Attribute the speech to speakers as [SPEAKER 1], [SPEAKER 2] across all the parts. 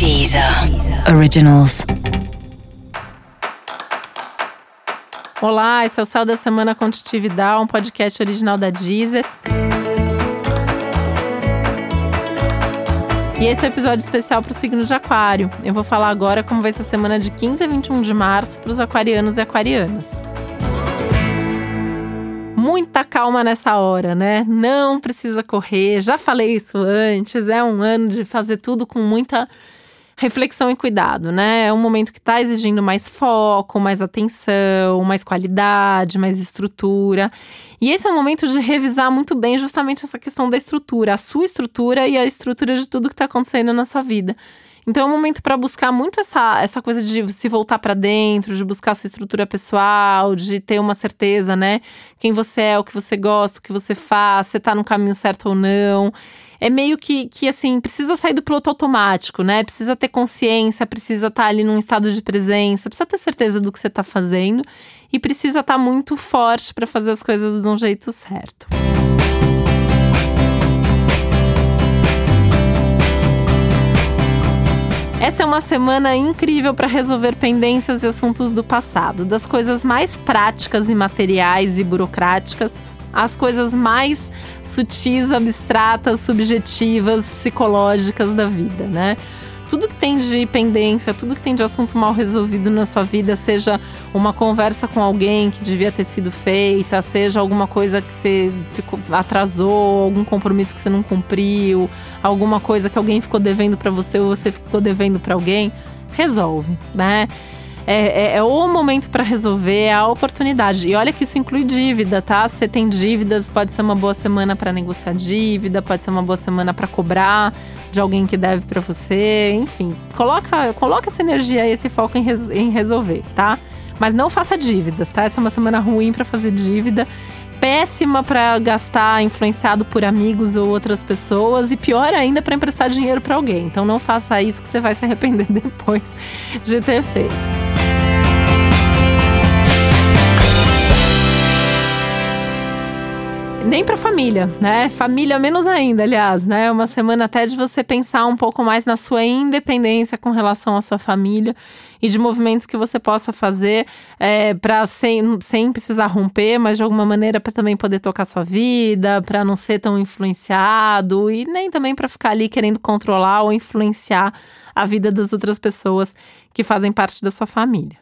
[SPEAKER 1] Deezer Originals.
[SPEAKER 2] Olá, esse é o Céu da Semana Contitividade, um podcast original da Deezer. E esse é o um episódio especial para o signo de Aquário. Eu vou falar agora como vai ser a semana de 15 a 21 de março para os aquarianos e aquarianas muita calma nessa hora, né? Não precisa correr. Já falei isso antes. É um ano de fazer tudo com muita reflexão e cuidado, né? É um momento que está exigindo mais foco, mais atenção, mais qualidade, mais estrutura. E esse é um momento de revisar muito bem justamente essa questão da estrutura, a sua estrutura e a estrutura de tudo que está acontecendo na sua vida. Então é um momento para buscar muito essa, essa coisa de se voltar para dentro, de buscar sua estrutura pessoal, de ter uma certeza, né? Quem você é, o que você gosta, o que você faz, se tá no caminho certo ou não. É meio que, que assim, precisa sair do piloto automático, né? Precisa ter consciência, precisa estar tá ali num estado de presença, precisa ter certeza do que você está fazendo e precisa estar tá muito forte para fazer as coisas de um jeito certo. Essa é uma semana incrível para resolver pendências e assuntos do passado, das coisas mais práticas e materiais e burocráticas às coisas mais sutis, abstratas, subjetivas, psicológicas da vida, né? Tem de pendência, tudo que tem de assunto mal resolvido na sua vida, seja uma conversa com alguém que devia ter sido feita, seja alguma coisa que você ficou, atrasou, algum compromisso que você não cumpriu, alguma coisa que alguém ficou devendo para você ou você ficou devendo para alguém, resolve, né? É, é, é o momento para resolver, é a oportunidade. E olha que isso inclui dívida, tá? Você tem dívidas, pode ser uma boa semana para negociar dívida, pode ser uma boa semana para cobrar de alguém que deve para você, enfim. Coloca, coloca essa energia e esse foco em, res, em resolver, tá? Mas não faça dívidas, tá? Essa é uma semana ruim para fazer dívida péssima para gastar influenciado por amigos ou outras pessoas e pior ainda para emprestar dinheiro para alguém. Então não faça isso que você vai se arrepender depois de ter feito. Nem para família, né? Família menos ainda, aliás, né? Uma semana até de você pensar um pouco mais na sua independência com relação à sua família e de movimentos que você possa fazer é, para sem, sem precisar romper, mas de alguma maneira para também poder tocar sua vida, para não ser tão influenciado e nem também para ficar ali querendo controlar ou influenciar a vida das outras pessoas que fazem parte da sua família.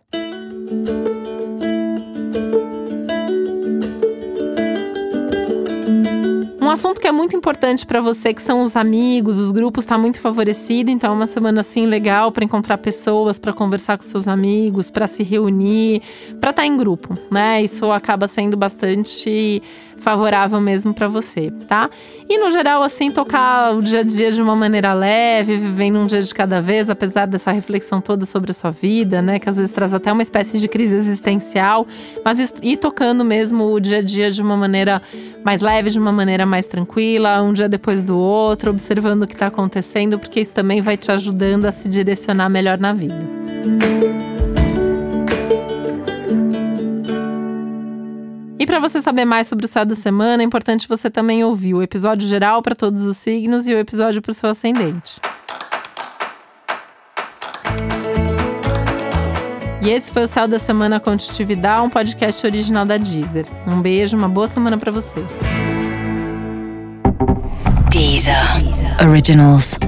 [SPEAKER 2] Um assunto que é muito importante para você, que são os amigos, os grupos, está muito favorecido. Então, é uma semana assim legal para encontrar pessoas, para conversar com seus amigos, para se reunir, para estar tá em grupo, né? Isso acaba sendo bastante favorável mesmo para você, tá? E no geral, assim, tocar o dia a dia de uma maneira leve, vivendo um dia de cada vez, apesar dessa reflexão toda sobre a sua vida, né? Que às vezes traz até uma espécie de crise existencial, mas ir tocando mesmo o dia a dia de uma maneira mais leve, de uma maneira mais tranquila, um dia depois do outro, observando o que está acontecendo, porque isso também vai te ajudando a se direcionar melhor na vida. E para você saber mais sobre o céu da semana, é importante você também ouvir o episódio geral para todos os signos e o episódio para o seu ascendente. E esse foi o Céu da Semana Contitividade, um podcast original da Deezer. Um beijo, uma boa semana para você.
[SPEAKER 1] Deezer. Deezer. Originals.